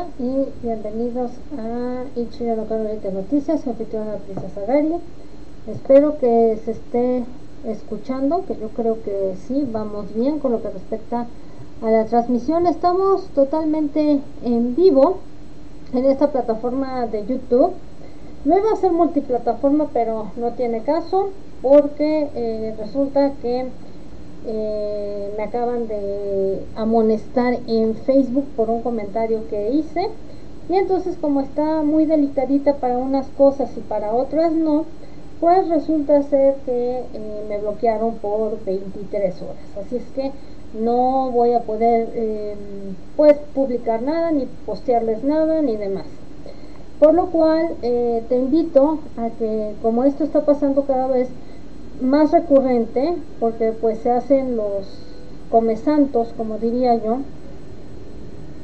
Y bienvenidos a Ichiro de Noticias, soy anfitriona Princesa Gary. Espero que se esté escuchando, que yo creo que sí, vamos bien con lo que respecta a la transmisión. Estamos totalmente en vivo en esta plataforma de YouTube. No iba a ser multiplataforma, pero no tiene caso porque eh, resulta que eh, me acaban de amonestar en Facebook por un comentario que hice. Y entonces como está muy delicadita para unas cosas y para otras no, pues resulta ser que eh, me bloquearon por 23 horas. Así es que no voy a poder em, pues publicar nada, ni postearles nada, ni demás. Por lo cual eh, te invito a que como esto está pasando cada vez más recurrente, porque pues se hacen los comesantos, como diría yo,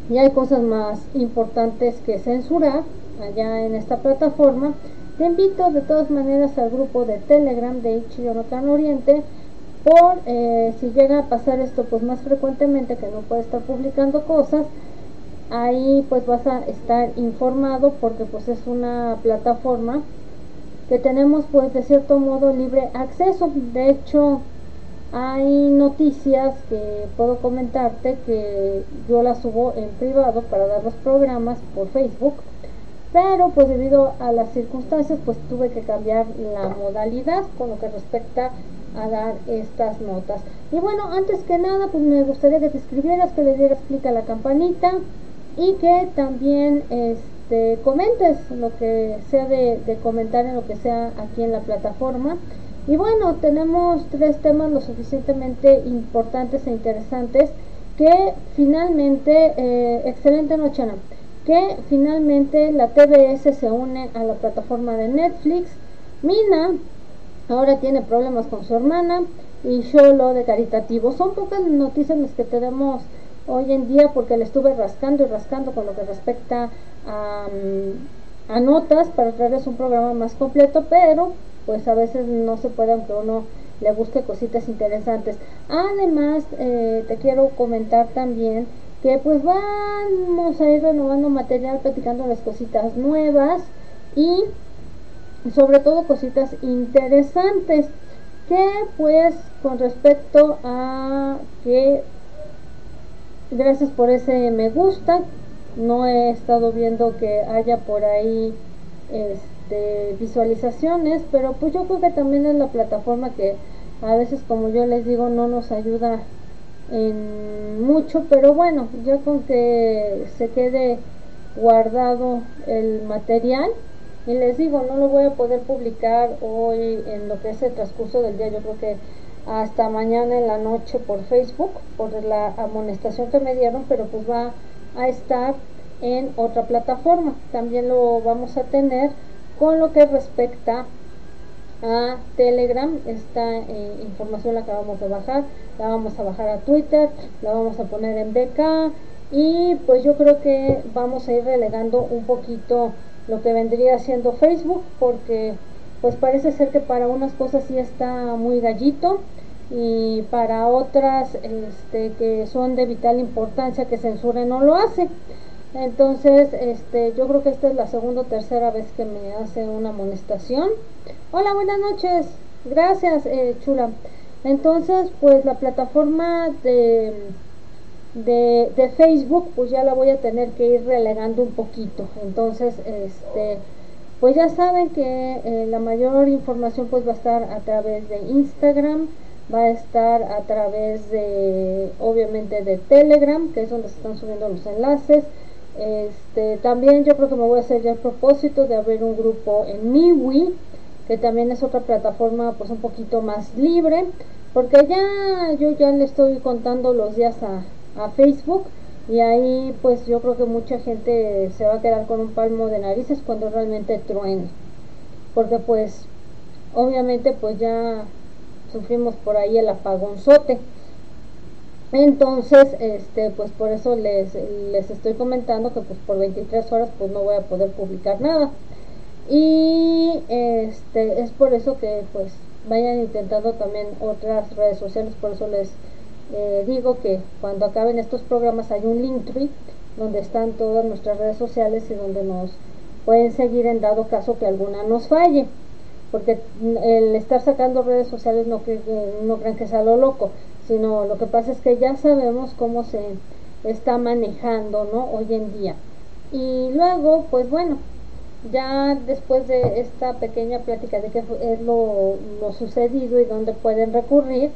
y hay cosas más importantes que censurar allá en esta plataforma, te invito de todas maneras al grupo de Telegram de Ichiyo no Oriente por eh, si llega a pasar esto pues más frecuentemente que no puede estar publicando cosas ahí pues vas a estar informado porque pues es una plataforma que tenemos pues de cierto modo libre acceso. De hecho hay noticias que puedo comentarte que yo las subo en privado para dar los programas por Facebook pero pues debido a las circunstancias pues tuve que cambiar la modalidad con lo que respecta a dar estas notas. Y bueno antes que nada pues me gustaría que te escribieras que le dieras clic a la campanita y que también este comentes lo que sea de, comentar en lo que sea aquí en la plataforma y bueno tenemos tres temas lo suficientemente importantes e interesantes que finalmente eh, excelente noche Ana que finalmente la TBS se une a la plataforma de Netflix. Mina ahora tiene problemas con su hermana y Sholo de caritativo. Son pocas noticias las que tenemos hoy en día porque le estuve rascando y rascando con lo que respecta a, notas para traerles un programa más completo, pero pues a veces no se puede aunque uno le busque cositas interesantes. Además, eh, te quiero comentar también que pues vamos a ir renovando material, platicando las cositas nuevas y sobre todo cositas interesantes que pues con respecto a que gracias por ese me gusta no he estado viendo que haya por ahí este, visualizaciones pero pues yo creo que también es la plataforma que a veces como yo les digo no nos ayuda en mucho, pero bueno, ya con que se quede guardado el material. Y les digo, no lo voy a poder publicar hoy en lo que es el transcurso del día, yo creo que hasta mañana en la noche por Facebook, por la amonestación que me dieron, pero pues va a estar en otra plataforma. También lo vamos a tener con lo que respecta a Telegram. Esta eh, información la acabamos de bajar, la vamos a bajar a Twitter, la vamos a poner en BK y pues yo creo que vamos a ir relegando un poquito lo que vendría siendo Facebook porque pues parece ser que para unas cosas sí está muy gallito y para otras este, que son de vital importancia que censure no lo hace. Entonces, este, yo creo que esta es la segunda o tercera vez que me hace una amonestación. Hola, buenas noches. Gracias, eh, chula. Entonces, pues la plataforma de, de, Facebook, pues ya la voy a tener que ir relegando un poquito. Entonces, este, pues ya saben que eh, la mayor información pues va a estar a través de Instagram, va a estar a través de, obviamente, de Telegram, que es donde se están subiendo los enlaces. Este, también yo creo que me voy a hacer ya el propósito de abrir un grupo en MiWi, que también es otra plataforma pues un poquito más libre, porque ya yo ya le estoy contando los días a, a Facebook y ahí pues yo creo que mucha gente se va a quedar con un palmo de narices cuando realmente truene, porque pues obviamente pues ya sufrimos por ahí el apagonzote. Entonces este pues por eso les, les estoy comentando que pues por 23 horas pues no voy a poder publicar nada. Y este es por eso que pues vayan intentando también otras redes sociales. Por eso les eh, digo que cuando acaben estos programas hay un link tree donde están todas nuestras redes sociales y donde nos pueden seguir en dado caso que alguna nos falle porque el estar sacando redes sociales no, que, no crean que sea lo loco, sino lo que pasa es que ya sabemos cómo se está manejando ¿no? hoy en día. Y luego, pues bueno, ya después de esta pequeña plática de qué es lo, lo sucedido y dónde pueden recurrir,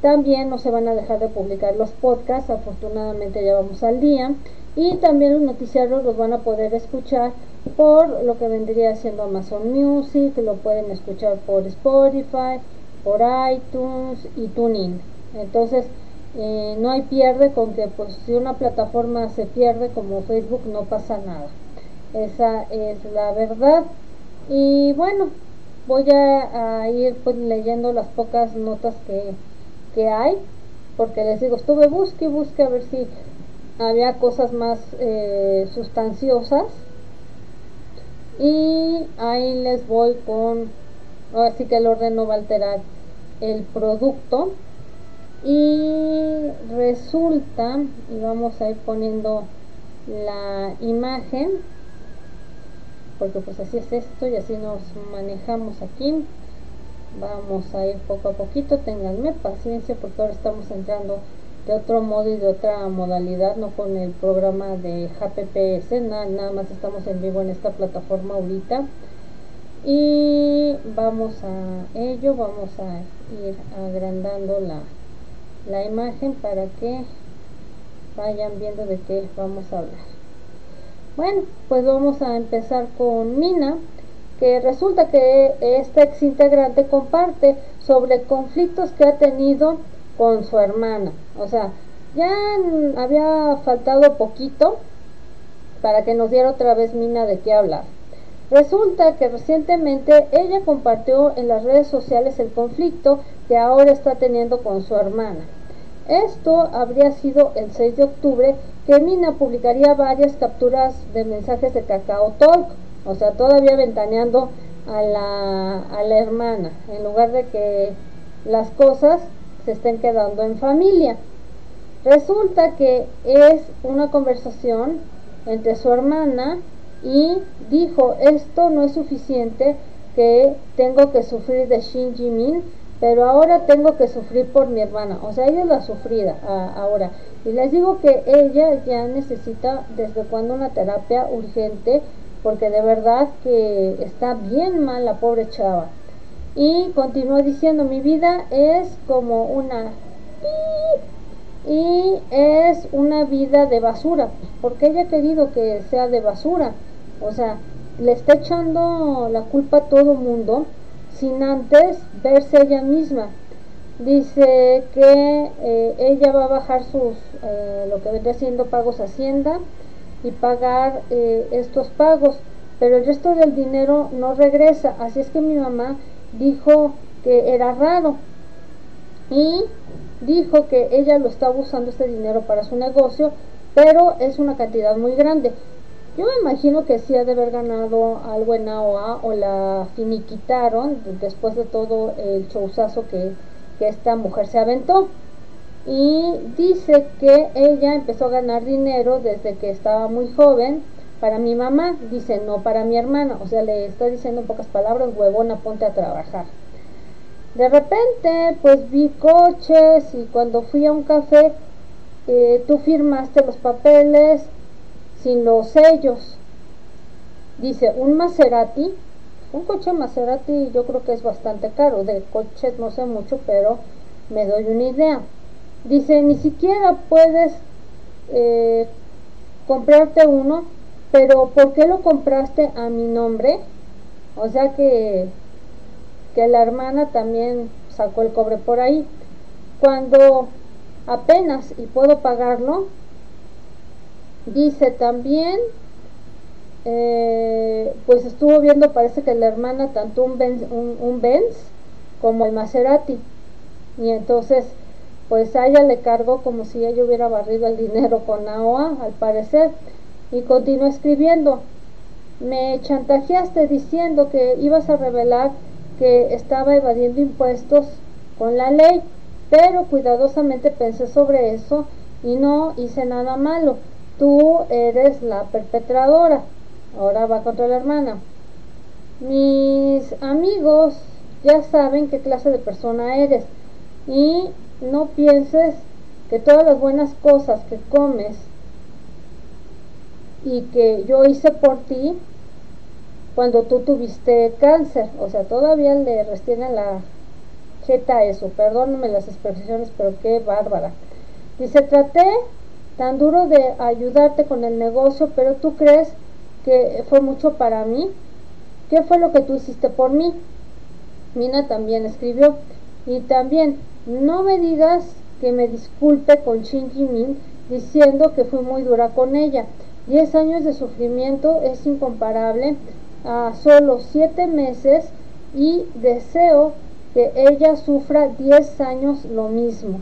también no se van a dejar de publicar los podcasts, afortunadamente ya vamos al día, y también los noticiarios los van a poder escuchar por lo que vendría siendo Amazon Music, lo pueden escuchar por Spotify, por iTunes y TuneIn. Entonces, eh, no hay pierde con que pues si una plataforma se pierde como Facebook no pasa nada. Esa es la verdad. Y bueno, voy a, ir pues, leyendo las pocas notas que, que hay, porque les digo, estuve busque y busque a ver si había cosas más eh, sustanciosas y ahí les voy con ahora sí que el orden no va a alterar el producto. Y resulta y vamos a ir poniendo la imagen porque pues así es esto y así nos manejamos aquí. Vamos a ir poco a poquito tenganme paciencia porque ahora estamos entrando de otro modo y de otra modalidad, no con el programa de HPPS, nada, nada más estamos en vivo en esta plataforma ahorita. Y vamos a ello, vamos a ir agrandando la, la imagen para que vayan viendo de qué vamos a hablar. Bueno, pues vamos a empezar con Mina, que resulta que esta ex integrante comparte sobre conflictos que ha tenido con su hermana. O sea, ya había faltado poquito para que nos diera otra vez Mina de qué hablar. Resulta que recientemente ella compartió en las redes sociales el conflicto que ahora está teniendo con su hermana. Esto habría sido el 6 de octubre que Mina publicaría varias capturas de mensajes de Cacao Talk, o sea, todavía ventaneando a la, a la hermana, en lugar de que las cosas estén quedando en familia. Resulta que es una conversación entre su hermana y dijo, esto no es suficiente, que tengo que sufrir de Shin Jimin, pero ahora tengo que sufrir por mi hermana. O sea, ella es la sufrida ahora. Y les digo que ella ya necesita desde cuando una terapia urgente, porque de verdad que está bien mal la pobre chava. Y continúa diciendo, mi vida es como una... Y es una vida de basura, porque ella ha querido que sea de basura. O sea, le está echando la culpa a todo mundo sin antes verse ella misma. Dice que eh, ella va a bajar sus, eh, lo que vendría siendo pagos Hacienda y pagar eh, estos pagos, pero el resto del dinero no regresa. Así es que mi mamá dijo que era raro y dijo que ella lo estaba usando este dinero para su negocio, pero es una cantidad muy grande. Yo me imagino que sí ha de haber ganado algo en AOA o la finiquitaron después de todo el showzazo que, que esta mujer se aventó. Y dice que ella empezó a ganar dinero desde que estaba muy joven para mi mamá, dice no para mi hermana, o sea, le está diciendo en pocas palabras, huevona, ponte a trabajar. De repente, pues vi coches y cuando fui a un café, eh, tú firmaste los papeles sin los sellos. Dice, un Maserati, un coche Maserati yo creo que es bastante caro, de coches no sé mucho, pero me doy una idea. Dice, ni siquiera puedes eh, comprarte uno pero ¿por qué lo compraste a mi nombre? O sea que, que la hermana también sacó el cobre por ahí. Cuando apenas y puedo pagarlo, dice también, eh, pues estuvo viendo, parece que la hermana tanto un Benz, un, un Benz como el Maserati. Y entonces, pues a ella le cargó como si ella hubiera barrido el dinero con AOA, al parecer y continuó escribiendo. Me chantajeaste diciendo que ibas a revelar que estaba evadiendo impuestos con la ley, pero cuidadosamente pensé sobre eso y no hice nada malo. tú eres la perpetradora. Ahora va contra la hermana. Mis amigos ya saben qué clase de persona eres y no pienses que todas las buenas cosas que comes y que yo hice por ti cuando tú tuviste cáncer, o sea, todavía le restiene la jeta eso, perdóname las expresiones, pero qué bárbara. Dice, traté tan duro de ayudarte con el negocio, pero tú crees que fue mucho para mí. ¿Qué fue lo que tú hiciste por mí? Mina también escribió. Y también, no me digas que me disculpe con Shin Jimin diciendo que fui muy dura con ella. Diez años de sufrimiento es incomparable a solo siete meses y deseo que ella sufra diez años lo mismo,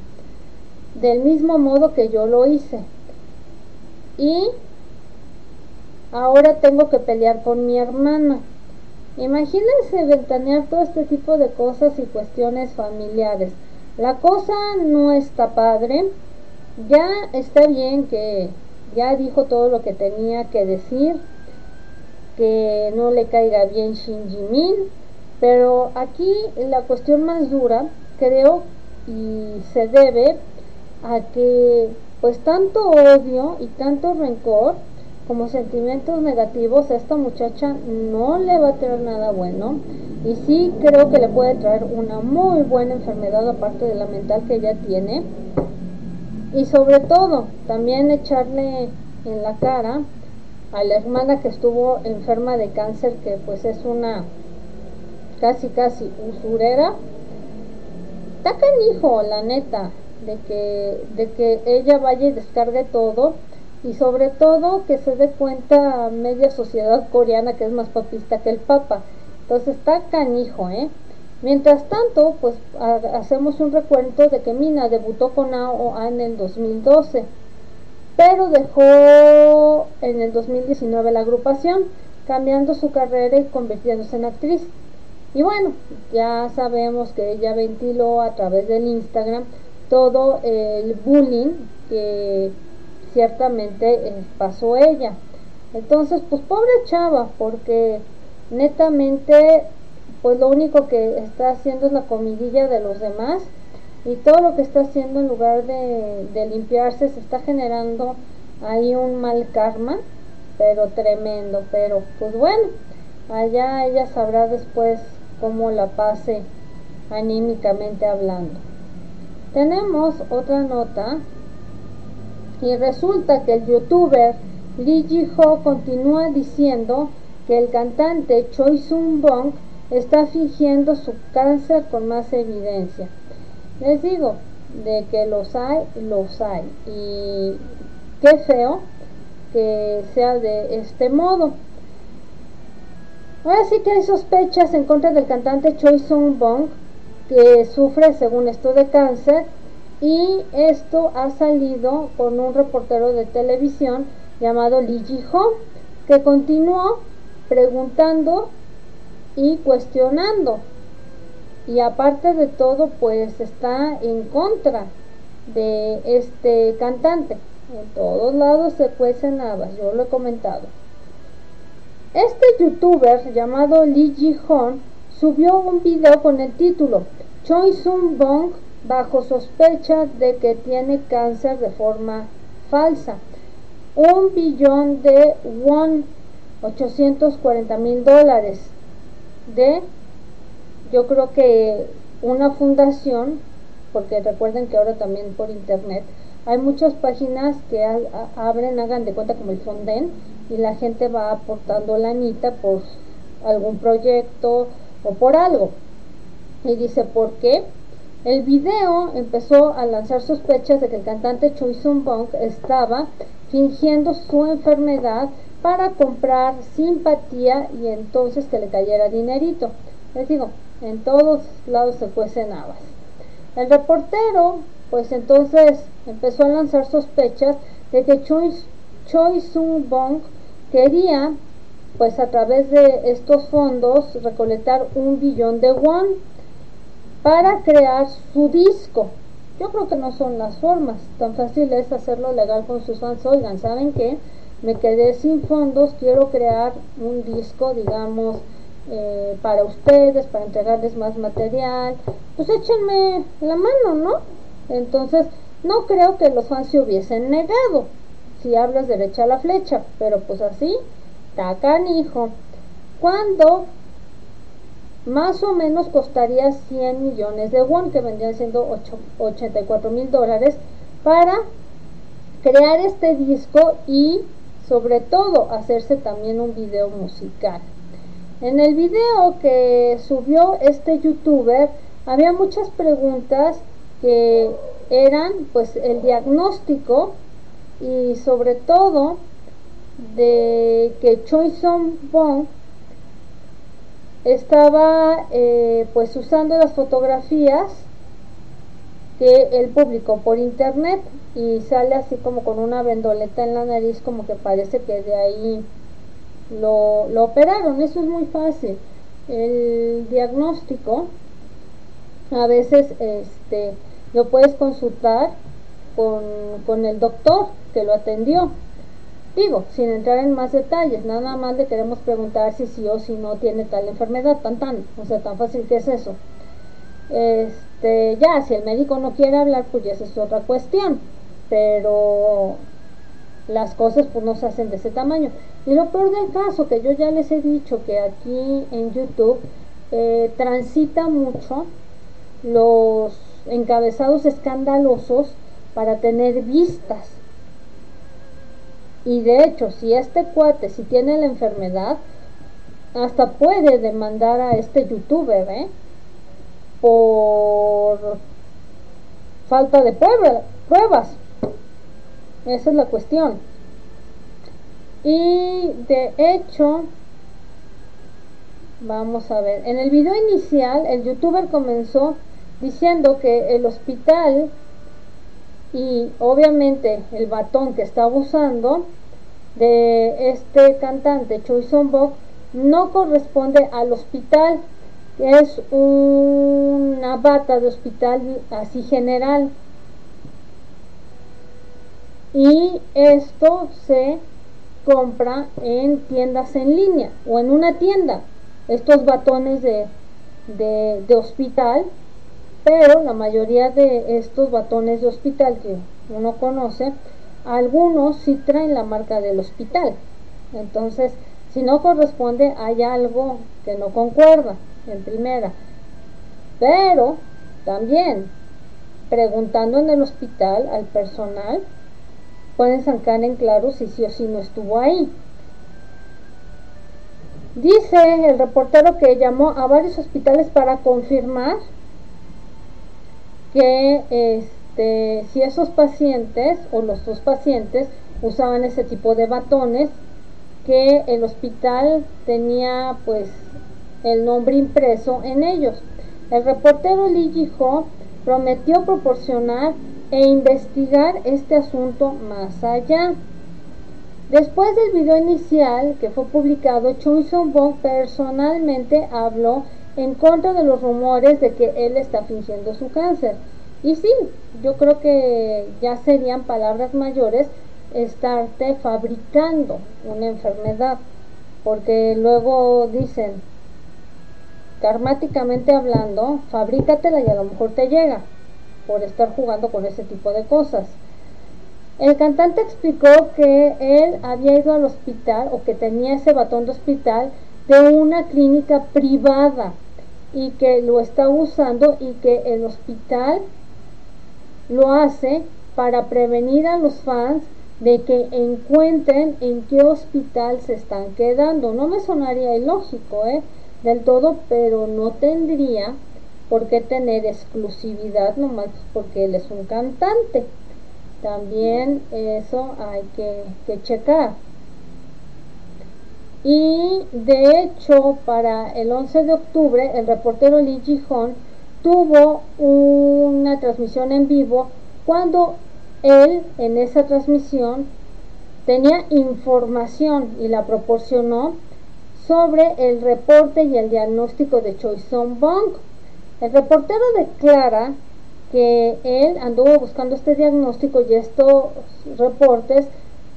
del mismo modo que yo lo hice. Y ahora tengo que pelear con mi hermana. Imagínense ventanear todo este tipo de cosas y cuestiones familiares. La cosa no está padre. Ya está bien que ya dijo todo lo que tenía que decir. Que no le caiga bien Shinji Min. Pero aquí la cuestión más dura, creo, y se debe a que pues tanto odio y tanto rencor como sentimientos negativos a esta muchacha no le va a traer nada bueno y sí creo que le puede traer una muy buena enfermedad aparte de la mental que ella tiene y sobre todo también echarle en la cara a la hermana que estuvo enferma de cáncer que pues es una casi casi usurera está canijo la neta de que de que ella vaya y descargue todo y sobre todo que se dé cuenta media sociedad coreana que es más papista que el papa. Entonces está canijo, ¿eh? Mientras tanto, pues hacemos un recuento de que Mina debutó con AOA en el 2012, pero dejó en el 2019 la agrupación, cambiando su carrera y convirtiéndose en actriz. Y bueno, ya sabemos que ella ventiló a través del Instagram todo el bullying que ciertamente eh, pasó ella. Entonces, pues pobre chava, porque netamente, pues lo único que está haciendo es la comidilla de los demás y todo lo que está haciendo en lugar de, de limpiarse se está generando ahí un mal karma, pero tremendo, pero pues bueno, allá ella sabrá después cómo la pase anímicamente hablando. Tenemos otra nota y resulta que el youtuber Lee Ji-ho continúa diciendo que el cantante Choi Sung-bong está fingiendo su cáncer con más evidencia. Les digo, de que los hay, los hay. Y qué feo que sea de este modo. Ahora sí que hay sospechas en contra del cantante Choi Sung-bong, que sufre, según esto, de cáncer y esto ha salido con un reportero de televisión llamado Lee Ji-ho que continuó preguntando y cuestionando. Y aparte de todo pues está en contra de este cantante. En todos lados se cuecen habas yo lo he comentado. Este youtuber llamado Lee Ji-ho subió un video con el título Choi Sun Bong bajo sospecha de que tiene cáncer de forma falsa. Un billón de won, 840 mil dólares de, yo creo que una fundación, porque recuerden que ahora también por internet hay muchas páginas que abren, hagan de cuenta como el Fonden y la gente va aportando la anita por algún proyecto o por algo. Y dice, ¿por qué? El video empezó a lanzar sospechas de que el cantante Choi Sun Bong estaba fingiendo su enfermedad para comprar simpatía y entonces que le cayera dinerito. Les digo, en todos lados se cuecen habas. El reportero, pues entonces empezó a lanzar sospechas de que Choi, Choi Sun Bong quería, pues a través de estos fondos, recolectar un billón de won para crear su disco. yo creo que no son las formas. Tan fácil es hacerlo legal con sus fans. Oigan, ¿saben qué? Me quedé sin fondos, quiero crear un disco, digamos, eh, para ustedes, para entregarles más material. Pues échenme la mano, ¿no? Entonces, no creo que los fans se hubiesen negado si hablas derecha a la flecha, pero pues así, tacan hijo. Cuando más o menos costaría 100 millones de won, que vendrían siendo 84 mil dólares, para crear este disco y sobre todo hacerse también un video musical. En el video que subió este youtuber había muchas preguntas que eran pues el diagnóstico y sobre todo de que Choi Song Bong estaba eh, pues usando las fotografías que él publicó por internet y sale así como con una vendoleta en la nariz como que parece que de ahí lo, lo operaron. Eso es muy fácil. El diagnóstico a veces este lo puedes consultar con, con el doctor que lo atendió. Digo, sin entrar en más detalles, nada más le queremos preguntar si sí o si no tiene tal enfermedad, tan tan, o sea, tan fácil que es eso. Este, ya, si el médico no quiere hablar, pues ya es otra cuestión, pero las cosas pues no se hacen de ese tamaño. Y lo peor del caso, que yo ya les he dicho que aquí en YouTube eh, transita mucho los encabezados escandalosos para tener vistas y de hecho, si este cuate, si tiene la enfermedad, hasta puede demandar a este youtuber, ¿eh? Por falta de pruebas. Esa es la cuestión. Y de hecho, vamos a ver, en el video inicial el youtuber comenzó diciendo que el hospital y obviamente el batón que estaba usando de este cantante Choi Son Bok no corresponde al hospital, es una bata de hospital así general. Y esto se compra en tiendas en línea o en una tienda. Estos batones de, de, hospital, pero la mayoría de estos batones de hospital que uno conoce algunos sí traen la marca del hospital. Entonces, si no corresponde, hay algo que no concuerda en primera. Pero también, preguntando en el hospital al personal, pueden sacar en claro si sí o si no estuvo ahí. Dice el reportero que llamó a varios hospitales para confirmar que este, si esos pacientes o los dos pacientes usaban ese tipo de batones, que el hospital tenía pues el nombre impreso en ellos. El reportero Lee Ji-ho prometió proporcionar e investigar este asunto más allá. Después del video inicial que fue publicado, Choi Song-bong personalmente habló en contra de los rumores de que él está fingiendo su cáncer. Y sí, yo creo que ya serían palabras mayores estarte fabricando una enfermedad, porque luego dicen, karmáticamente hablando, fabrícatela y a lo mejor te llega por estar jugando con ese tipo de cosas. El cantante explicó que él había ido al hospital o que tenía ese batón de hospital de una clínica privada y que lo está usando y que el hospital lo hace para prevenir a los fans de que encuentren en qué hospital se están quedando. No me sonaría ilógico, ¿eh? Del todo, pero no tendría por qué tener exclusividad nomás porque él es un cantante. También eso hay que, checar. Y de hecho, para el 11 de octubre, el reportero Lee Ji-hon tuvo una transmisión en vivo cuando él en esa transmisión tenía información y la proporcionó sobre el reporte y el diagnóstico de Choi Song Bong. El reportero declara que él anduvo buscando este diagnóstico y estos reportes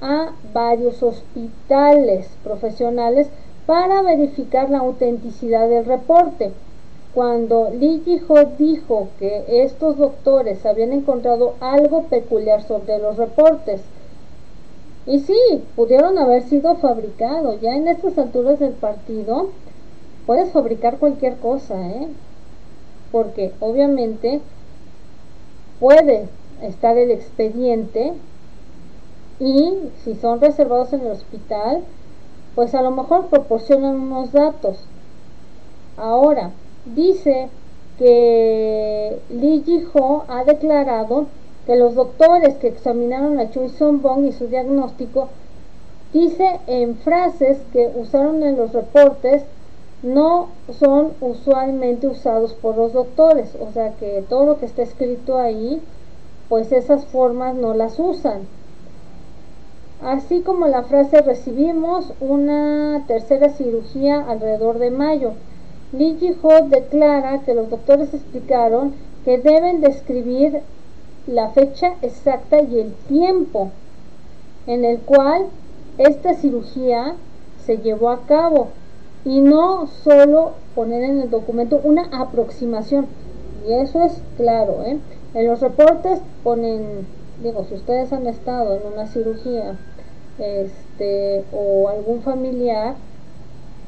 a varios hospitales profesionales para verificar la autenticidad del reporte. Cuando Lee Ji-ho dijo que estos doctores habían encontrado algo peculiar sobre los reportes, y sí, pudieron haber sido fabricados. Ya en estas alturas del partido puedes fabricar cualquier cosa, ¿eh? Porque obviamente puede estar el expediente y si son reservados en el hospital, pues a lo mejor proporcionan unos datos. Ahora, dice que Lee Ji-ho ha declarado que los doctores que examinaron a Choi Son-bong y su diagnóstico dice en frases que usaron en los reportes no son usualmente usados por los doctores, o sea que todo lo que está escrito ahí, pues esas formas no las usan. Así como la frase recibimos una tercera cirugía alrededor de mayo. Lee Ji-ho declara que los doctores explicaron que deben describir la fecha exacta y el tiempo en el cual esta cirugía se llevó a cabo y no solo poner en el documento una aproximación y eso es claro ¿eh? en los reportes ponen digo si ustedes han estado en una cirugía este o algún familiar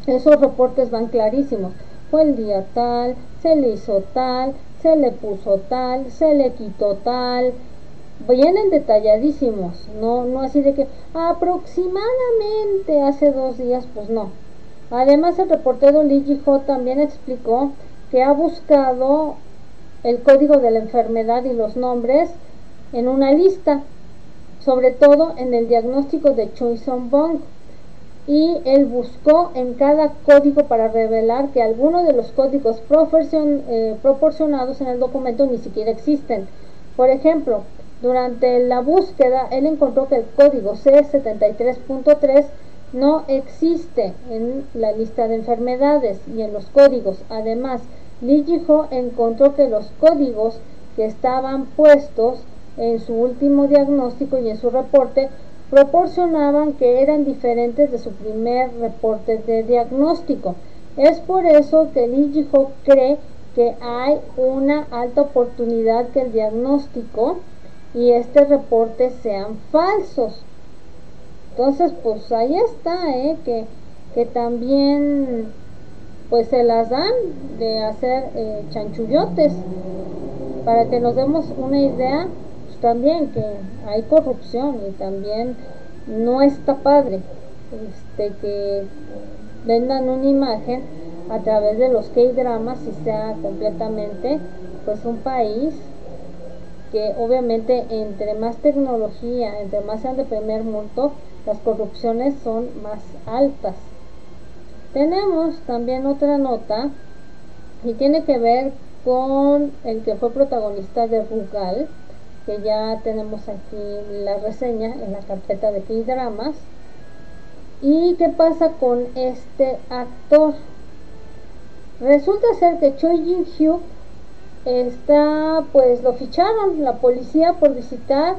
esos reportes van clarísimos fue el día tal se le hizo tal se le puso tal, se le quitó tal, vienen detalladísimos, no, no así de que aproximadamente hace dos días, pues no. Además el reportero Lee Ho también explicó que ha buscado el código de la enfermedad y los nombres en una lista, sobre todo en el diagnóstico de Choi Son Bong y él buscó en cada código para revelar que algunos de los códigos eh, proporcionados en el documento ni siquiera existen. Por ejemplo, durante la búsqueda él encontró que el código C73.3 no existe en la lista de enfermedades y en los códigos. Además, Lee Ji-ho encontró que los códigos que estaban puestos en su último diagnóstico y en su reporte proporcionaban que eran diferentes de su primer reporte de diagnóstico. Es por eso que Lee Ho cree que hay una alta oportunidad que el diagnóstico y este reporte sean falsos. Entonces, pues ahí está, ¿eh? que, que también pues se las dan de hacer eh, chanchullotes para que nos demos una idea también que hay corrupción y también no está padre este, que vendan una imagen a través de los K-dramas y sea completamente pues un país que obviamente entre más tecnología, entre más sean de primer mundo, las corrupciones son más altas. Tenemos también otra nota y tiene que ver con el que fue protagonista de Rugal, que ya tenemos aquí la reseña en la carpeta de K-Dramas. ¿Y qué pasa con este actor? Resulta ser que Choi Jin Hyuk está, pues lo ficharon la policía por visitar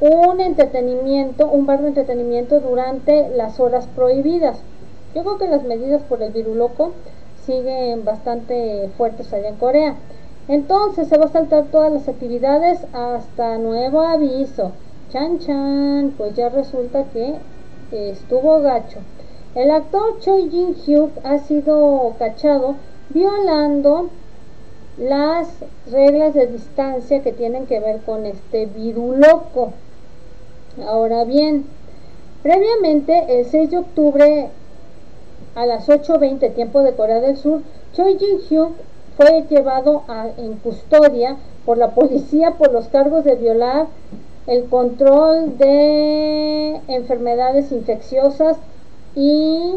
un entretenimiento, un bar de entretenimiento durante las horas prohibidas. Yo creo que las medidas por el virus loco siguen bastante fuertes allá en Corea. Entonces se va a saltar todas las actividades hasta nuevo aviso. Chan chan, pues ya resulta que estuvo gacho. El actor Choi Jin Hyuk ha sido cachado violando las reglas de distancia que tienen que ver con este viruloco. Ahora bien, previamente el 6 de octubre a las 8.20 tiempo de Corea del Sur, Choi Jin Hyuk fue llevado en custodia por la policía por los cargos de violar el control de enfermedades infecciosas y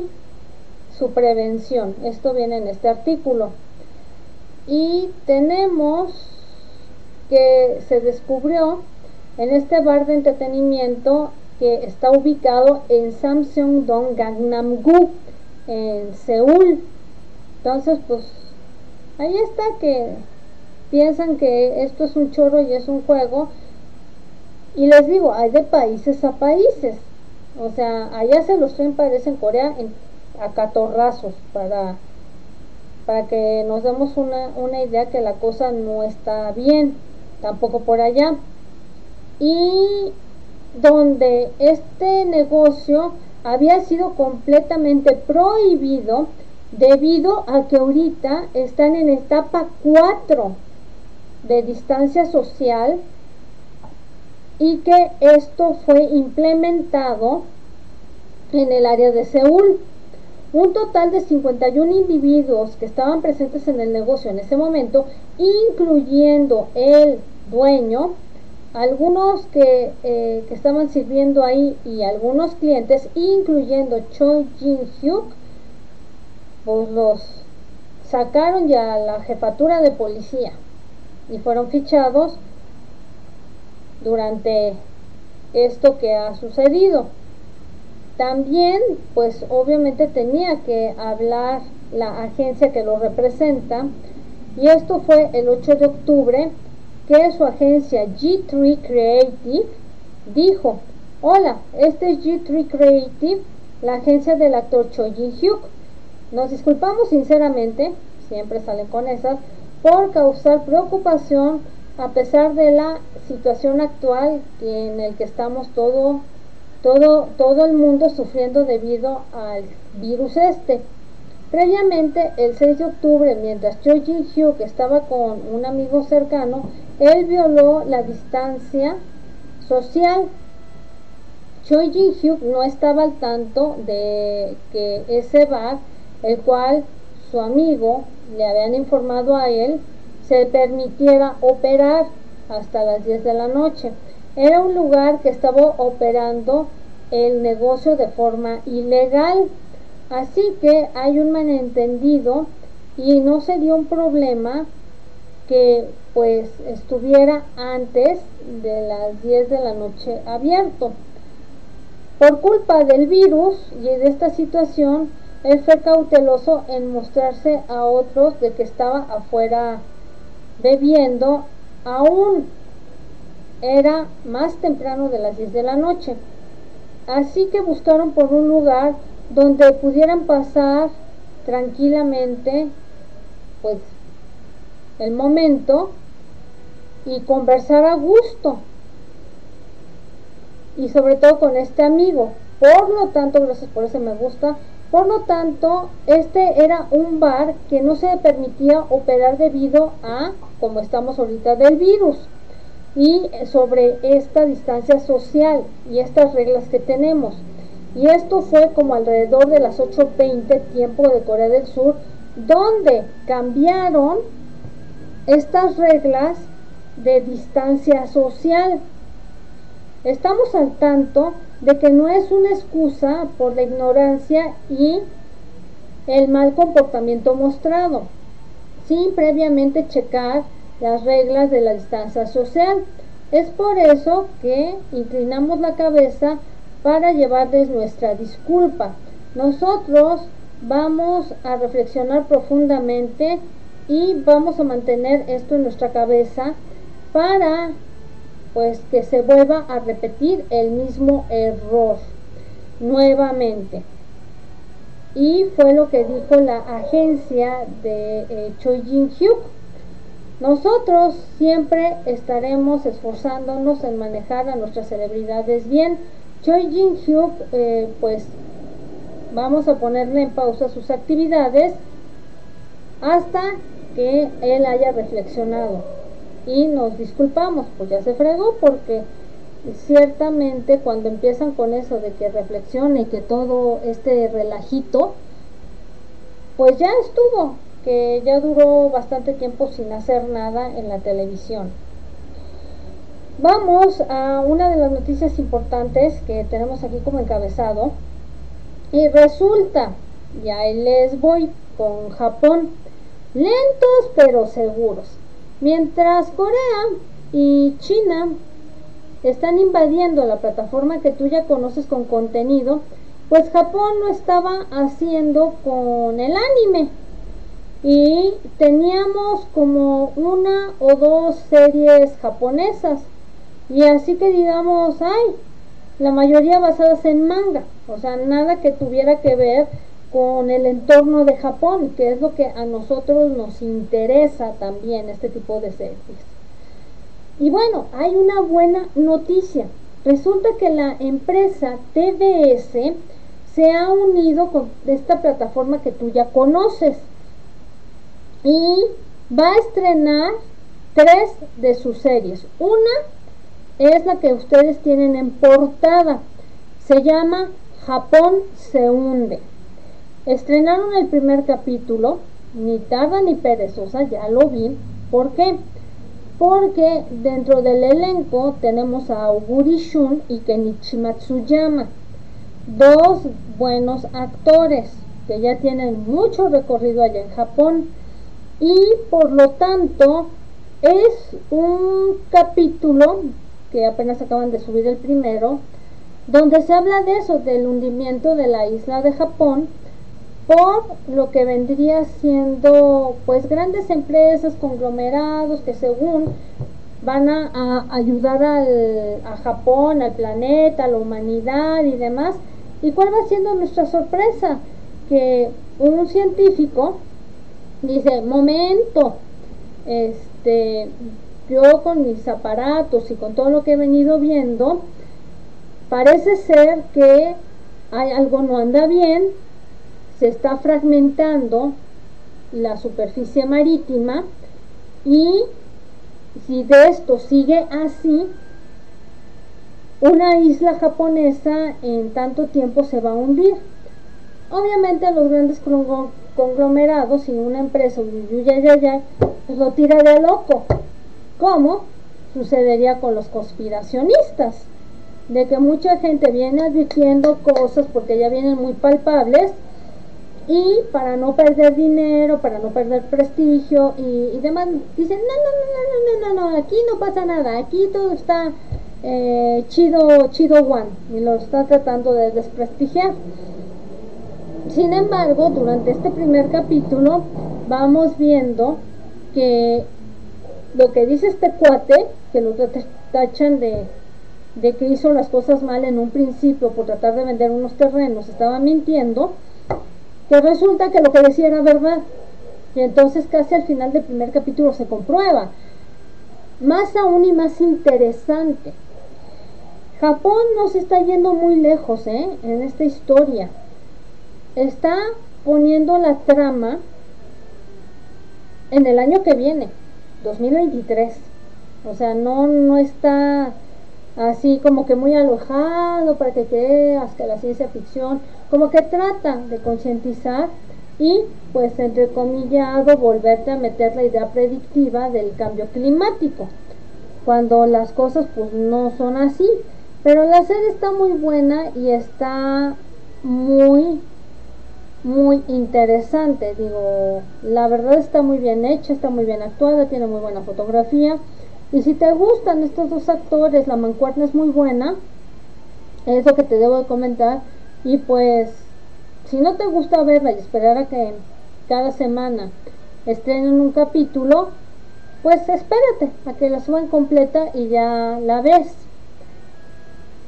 su prevención. Esto viene en este artículo. Y tenemos que se descubrió en este bar de entretenimiento que está ubicado en Samsung-dong, Gangnam-gu, en Seúl. Entonces, pues Ahí está que piensan que esto es un chorro y es un juego. Y les digo, hay de países a países. O sea, allá se los traen, parece en Corea, a catorrazos para, para que nos demos una, una idea que la cosa no está bien, tampoco por allá. Y donde este negocio había sido completamente prohibido debido a que ahorita están en etapa 4 de distancia social y que esto fue implementado en el área de Seúl. Un total de 51 individuos que estaban presentes en el negocio en ese momento, incluyendo el dueño, algunos que, eh, que estaban sirviendo ahí y algunos clientes, incluyendo Choi Jin Hyuk, pues los sacaron ya a la jefatura de policía y fueron fichados durante esto que ha sucedido. También, pues obviamente tenía que hablar la agencia que lo representa y esto fue el 8 de octubre que su agencia G3 Creative dijo, hola, este es G3 Creative, la agencia del actor Choi Jin Hyuk. Nos disculpamos sinceramente, siempre salen con esas, por causar preocupación a pesar de la situación actual en el que estamos todo, todo, todo el mundo sufriendo debido al virus este. Previamente, el 6 de octubre, mientras Choi Jin Hyuk estaba con un amigo cercano, él violó la distancia social. Choi Jin Hyuk no estaba al tanto de que ese bar, el cual su amigo le habían informado a él, se permitiera operar hasta las 10 de la noche. Era un lugar que estaba operando el negocio de forma ilegal. Así que hay un malentendido y no se dio un problema que pues estuviera antes de las 10 de la noche abierto. Por culpa del virus y de esta situación, él fue cauteloso en mostrarse a otros de que estaba afuera bebiendo, aún era más temprano de las 10 de la noche. Así que buscaron por un lugar donde pudieran pasar tranquilamente pues el momento y conversar a gusto. Y sobre todo con este amigo. Por lo tanto gracias por ese me gusta. Por lo tanto este era un bar que no se permitía operar debido a como estamos ahorita del virus. Y sobre esta distancia social y estas reglas que tenemos y esto fue como alrededor de las 8.20 tiempo de Corea del Sur, donde cambiaron estas reglas de distancia social. Estamos al tanto de que no es una excusa por la ignorancia y el mal comportamiento mostrado, sin previamente checar las reglas de la distancia social. Es por eso que inclinamos la cabeza para llevarles nuestra disculpa. Nosotros vamos a reflexionar profundamente y vamos a mantener esto en nuestra cabeza para pues que se vuelva a repetir el mismo error nuevamente y fue lo que dijo la agencia de eh, Choi Jin Hyuk nosotros siempre estaremos esforzándonos en manejar a nuestras celebridades bien Choi Jin Hyuk, eh, pues vamos a ponerle en pausa sus actividades hasta que él haya reflexionado. Y nos disculpamos, pues ya se fregó porque ciertamente cuando empiezan con eso de que reflexione y que todo este relajito, pues ya estuvo, que ya duró bastante tiempo sin hacer nada en la televisión. Vamos a una de las noticias importantes que tenemos aquí como encabezado. Y resulta, ya les voy con Japón, lentos pero seguros. Mientras Corea y China están invadiendo la plataforma que tú ya conoces con contenido, pues Japón lo estaba haciendo con el anime. y teníamos como una o dos series japonesas y así que digamos, ay, la mayoría basadas en manga, o sea, nada que tuviera que ver con el entorno de Japón, que es lo que a nosotros nos interesa también este tipo de series. Y bueno, hay una buena noticia. Resulta que la empresa TBS se ha unido con esta plataforma que tú ya conoces y va a estrenar tres de sus series. Una es la que ustedes tienen en portada. Se llama Japón se hunde. Estrenaron el primer capítulo, ni tarda ni perezosa, ya lo vi. ¿Por qué? Porque dentro del elenco tenemos a Oguri Shun y Kenichi Matsuyama, dos buenos actores que ya tienen mucho recorrido allá en Japón y por lo tanto es un capítulo que apenas acaban de subir el primero donde se habla de eso, del hundimiento de la isla de Japón por lo que vendría siendo pues grandes empresas, conglomerados que según van a, ayudar al, a Japón, al planeta, a la humanidad y demás. ¿Y cuál va siendo nuestra sorpresa? Que un científico dice, momento, este, yo con mis aparatos y con todo lo que he venido viendo, parece ser que algo no anda bien, se está fragmentando la superficie marítima y si de esto sigue así, una isla japonesa en tanto tiempo se va a hundir. Obviamente los grandes conglomerados y una empresa pues lo tira de loco. ¿Cómo? Sucedería con los conspiracionistas, de que mucha gente viene advirtiendo cosas porque ya vienen muy palpables y para no perder dinero, para no perder prestigio y, demás, dicen, no, no, no, no, no, no, no, aquí no pasa nada, aquí todo está eh, chido, chido one, y lo está tratando de desprestigiar. Sin embargo, durante este primer capítulo vamos viendo que lo que dice este cuate, que lo tachan de, que hizo las cosas mal en un principio por tratar de vender unos terrenos, estaba mintiendo, que resulta que lo que decía era verdad. Y entonces casi al final del primer capítulo se comprueba. Más aún y más interesante. Japón no se está yendo muy lejos ¿eh? en esta historia. Está poniendo la trama en el año que viene, 2023. O sea, no, no está así como que muy alojado para que creas que la ciencia ficción como que trata de concientizar y pues entre comillado volverte a meter la idea predictiva del cambio climático cuando las cosas pues no son así pero la serie está muy buena y está muy muy interesante digo la verdad está muy bien hecha está muy bien actuada tiene muy buena fotografía y si te gustan estos dos actores la mancuerna es muy buena es lo que te debo de comentar y pues, si no te gusta verla y esperar a que cada semana estrenen un capítulo, pues espérate a que la suban completa y ya la ves.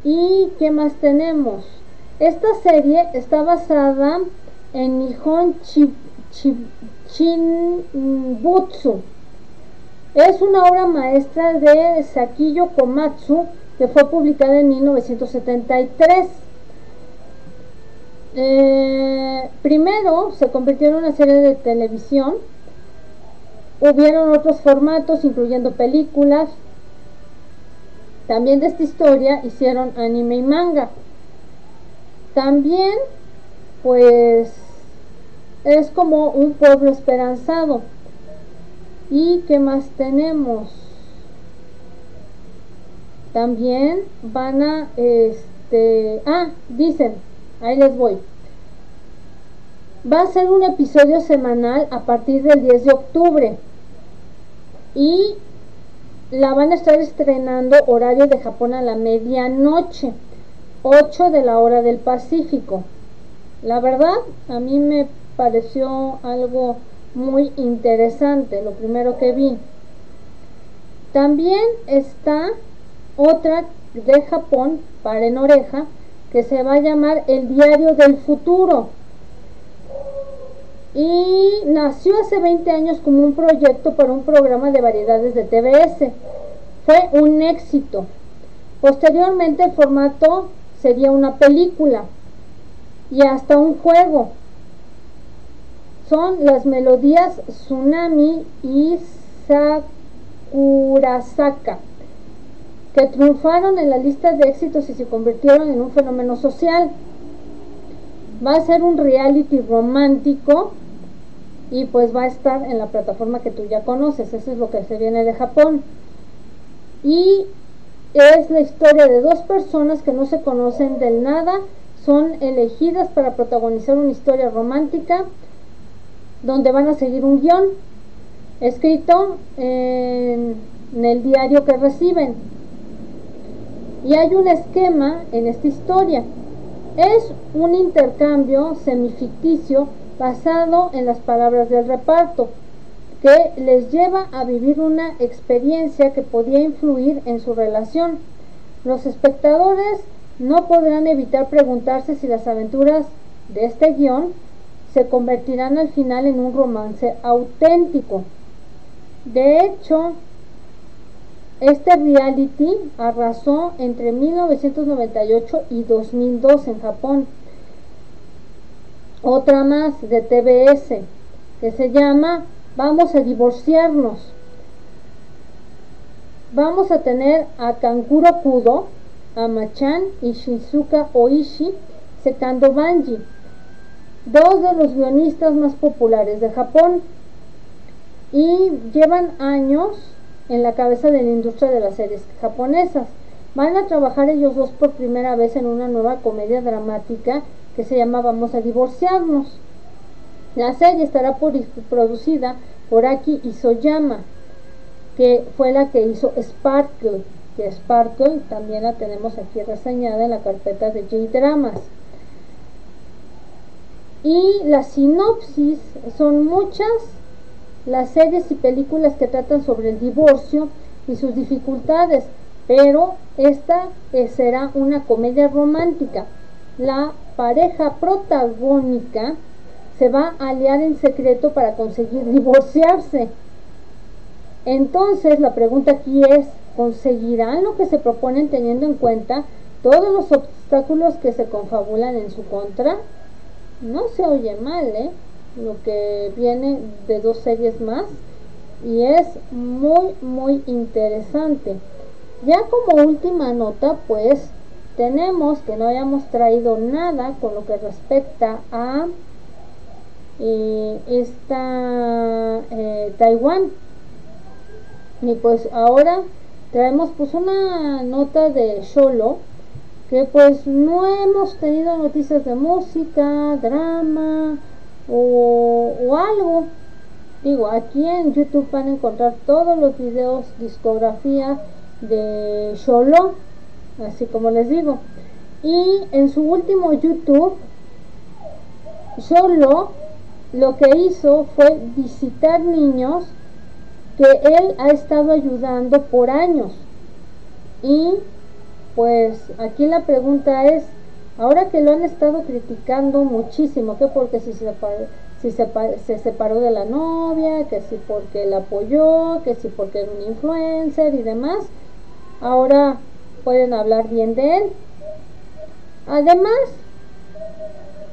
¿Y qué más tenemos? Esta serie está basada en Nihon Shinbutsu. Es una obra maestra de Sakiyo Komatsu que fue publicada en 1973. Eh, primero se convirtió en una serie de televisión. Hubieron otros formatos, incluyendo películas. También de esta historia hicieron anime y manga. También, pues, es como un pueblo esperanzado. ¿Y qué más tenemos? También van a, este, ah, dicen, Ahí les voy. Va a ser un episodio semanal a partir del 10 de octubre. Y la van a estar estrenando horario de Japón a la medianoche, 8 de la hora del Pacífico. La verdad, a mí me pareció algo muy interesante, lo primero que vi. También está otra de Japón, para en oreja, que se va a llamar El Diario del Futuro. Y nació hace 20 años como un proyecto para un programa de variedades de TBS. Fue un éxito. Posteriormente el formato sería una película y hasta un juego. Son las melodías Tsunami y Sakurasaka, que triunfaron en la lista de éxitos y se convirtieron en un fenómeno social. Va a ser un reality romántico y pues va a estar en la plataforma que tú ya conoces. Eso es lo que se viene de Japón. Y es la historia de dos personas que no se conocen del nada, son elegidas para protagonizar una historia romántica donde van a seguir un guion escrito en, el diario que reciben. Y hay un esquema en esta historia. Es un intercambio semificticio basado en las palabras del reparto, que les lleva a vivir una experiencia que podía influir en su relación. Los espectadores no podrán evitar preguntarse si las aventuras de este guion se convertirán al final en un romance auténtico. De hecho, este reality arrasó entre 1998 y 2002 en Japón. Otra más de TBS que se llama Vamos a divorciarnos. Vamos a tener a Kankuro Kudo, a Machan y Shizuka Oishi secando Banji dos de los guionistas más populares de Japón y llevan años en la cabeza de la industria de las series japonesas. Van a trabajar ellos dos por primera vez en una nueva comedia dramática que se llama Vamos a divorciarnos. La serie estará producida por Aki Isoyama, que fue la que hizo Sparkle, que Sparkle también la tenemos aquí reseñada en la carpeta de J-Dramas. Y la sinopsis son muchas las series y películas que tratan sobre el divorcio y sus dificultades, pero esta eh, será una comedia romántica. La pareja protagónica se va a aliar en secreto para conseguir divorciarse. Entonces la pregunta aquí es, ¿conseguirán lo que se proponen teniendo en cuenta todos los obstáculos que se confabulan en su contra? no se oye mal, ¿eh? Lo que viene de dos series más y es muy muy interesante. Ya como última nota, pues tenemos que no hayamos traído nada con lo que respecta a eh, esta eh, Taiwán. Y pues ahora traemos pues una nota de Sholo que pues no hemos tenido noticias de música, drama o, algo. Digo, aquí en YouTube van a encontrar todos los videos, discografía de Sholo, así como les digo. Y en su último YouTube, Sholo lo que hizo fue visitar niños que él ha estado ayudando por años. Y pues aquí la pregunta es, ahora que lo han estado criticando muchísimo, que porque si, se, si se, separó de la novia, que si porque la apoyó, que si porque era un influencer y demás, ahora pueden hablar bien de él. Además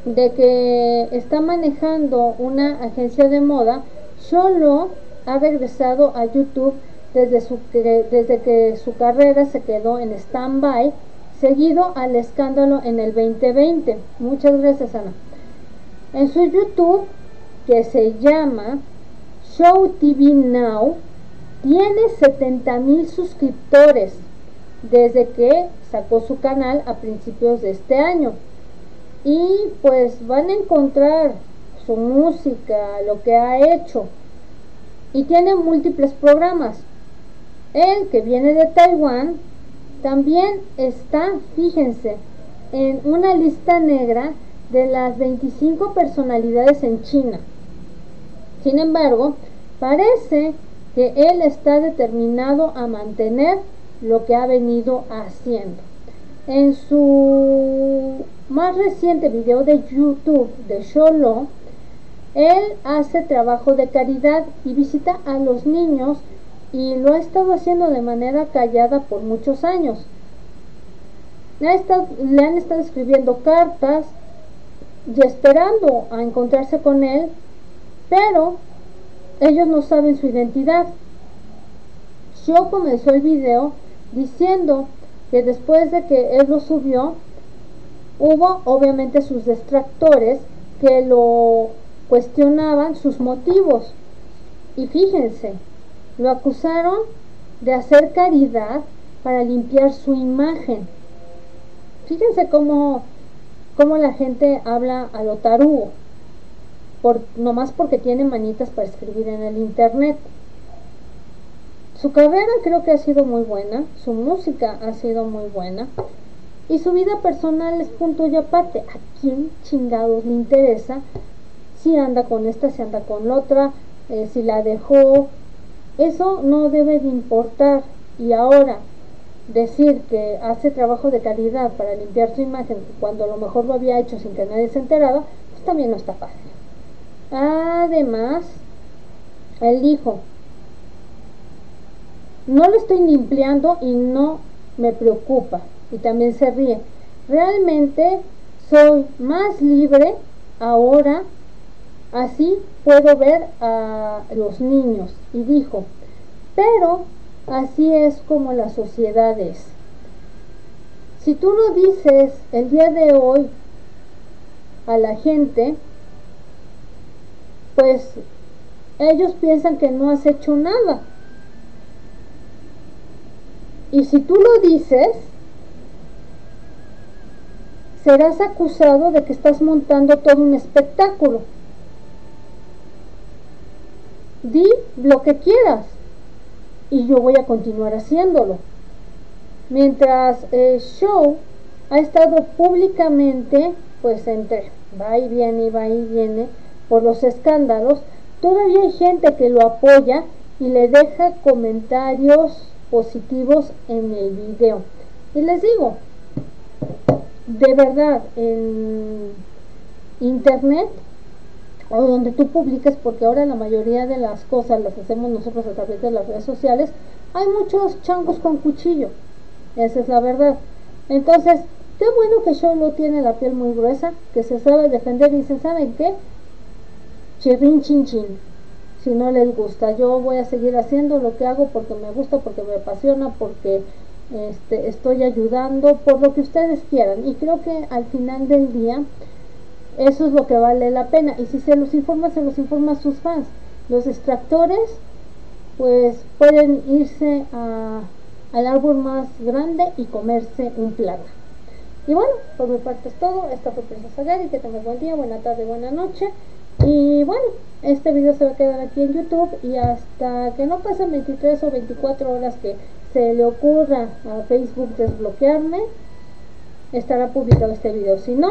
de que está manejando una agencia de moda, solo ha regresado a YouTube desde, desde que su carrera se quedó en stand-by, seguido al escándalo en el 2020. Muchas gracias, Ana. En su YouTube, que se llama Show TV Now, tiene 70 mil suscriptores desde que sacó su canal a principios de este año. Y pues van a encontrar su música, lo que ha hecho. Y tiene múltiples programas. El que viene de Taiwán también está, fíjense, en una lista negra de las 25 personalidades en China. Sin embargo, parece que él está determinado a mantener lo que ha venido haciendo. En su más reciente video de YouTube de Sholo, él hace trabajo de caridad y visita a los niños y lo ha estado haciendo de manera callada por muchos años. Le, han estado escribiendo cartas y esperando a encontrarse con él, pero ellos no saben su identidad. Yo comenzó el video diciendo que después de que él lo subió, hubo obviamente sus detractores que lo cuestionaban sus motivos. Y fíjense, lo acusaron de hacer caridad para limpiar su imagen. Fíjense cómo, cómo la gente habla a lo tarugo, por, nomás porque tiene manitas para escribir en el internet. Su carrera creo que ha sido muy buena, su música ha sido muy buena y su vida personal es punto y aparte. ¿A quién chingados le interesa si anda con esta, si anda con otra, eh, si la dejó? Eso no debe de importar. Y ahora, decir que hace trabajo de calidad para limpiar su imagen cuando a lo mejor lo había hecho sin que nadie se enterara, pues también no está fácil. Además, él dijo, no lo estoy limpiando y no me preocupa. Y también se ríe. Realmente soy más libre ahora, así puedo ver a los niños. Y dijo, pero así es como la sociedad es. Si tú lo dices el día de hoy a la gente, pues ellos piensan que no has hecho nada. Y si tú lo dices, serás acusado de que estás montando todo un espectáculo. Di lo que quieras y yo voy a continuar haciéndolo. Mientras el show ha estado públicamente, pues entre va y viene y va y viene por los escándalos, todavía hay gente que lo apoya y le deja comentarios positivos en el video. Y les digo, de verdad, en internet o donde tú publiques, porque ahora la mayoría de las cosas las hacemos nosotros a través de las redes sociales, hay muchos changos con cuchillo. Esa es la verdad. Entonces, qué bueno que Sholo tiene la piel muy gruesa, que se sabe defender y dicen, ¿saben qué? Chirrin chin chin si no les gusta. Yo voy a seguir haciendo lo que hago porque me gusta, porque me apasiona, porque este, estoy ayudando, por lo que ustedes quieran. Y creo que al final del día eso es lo que vale la pena. Y si se los informa, se los informa a sus fans. Los extractores pues pueden irse al árbol más grande y comerse un plato. Y bueno, por mi parte es todo. Esto fue Princesa Gary. Que tengan buen día, buena tarde, buena noche. Y bueno, este video se va a quedar aquí en YouTube y hasta que no pasen 23 o 24 horas que se le ocurra a Facebook desbloquearme, estará publicado este video. Si no,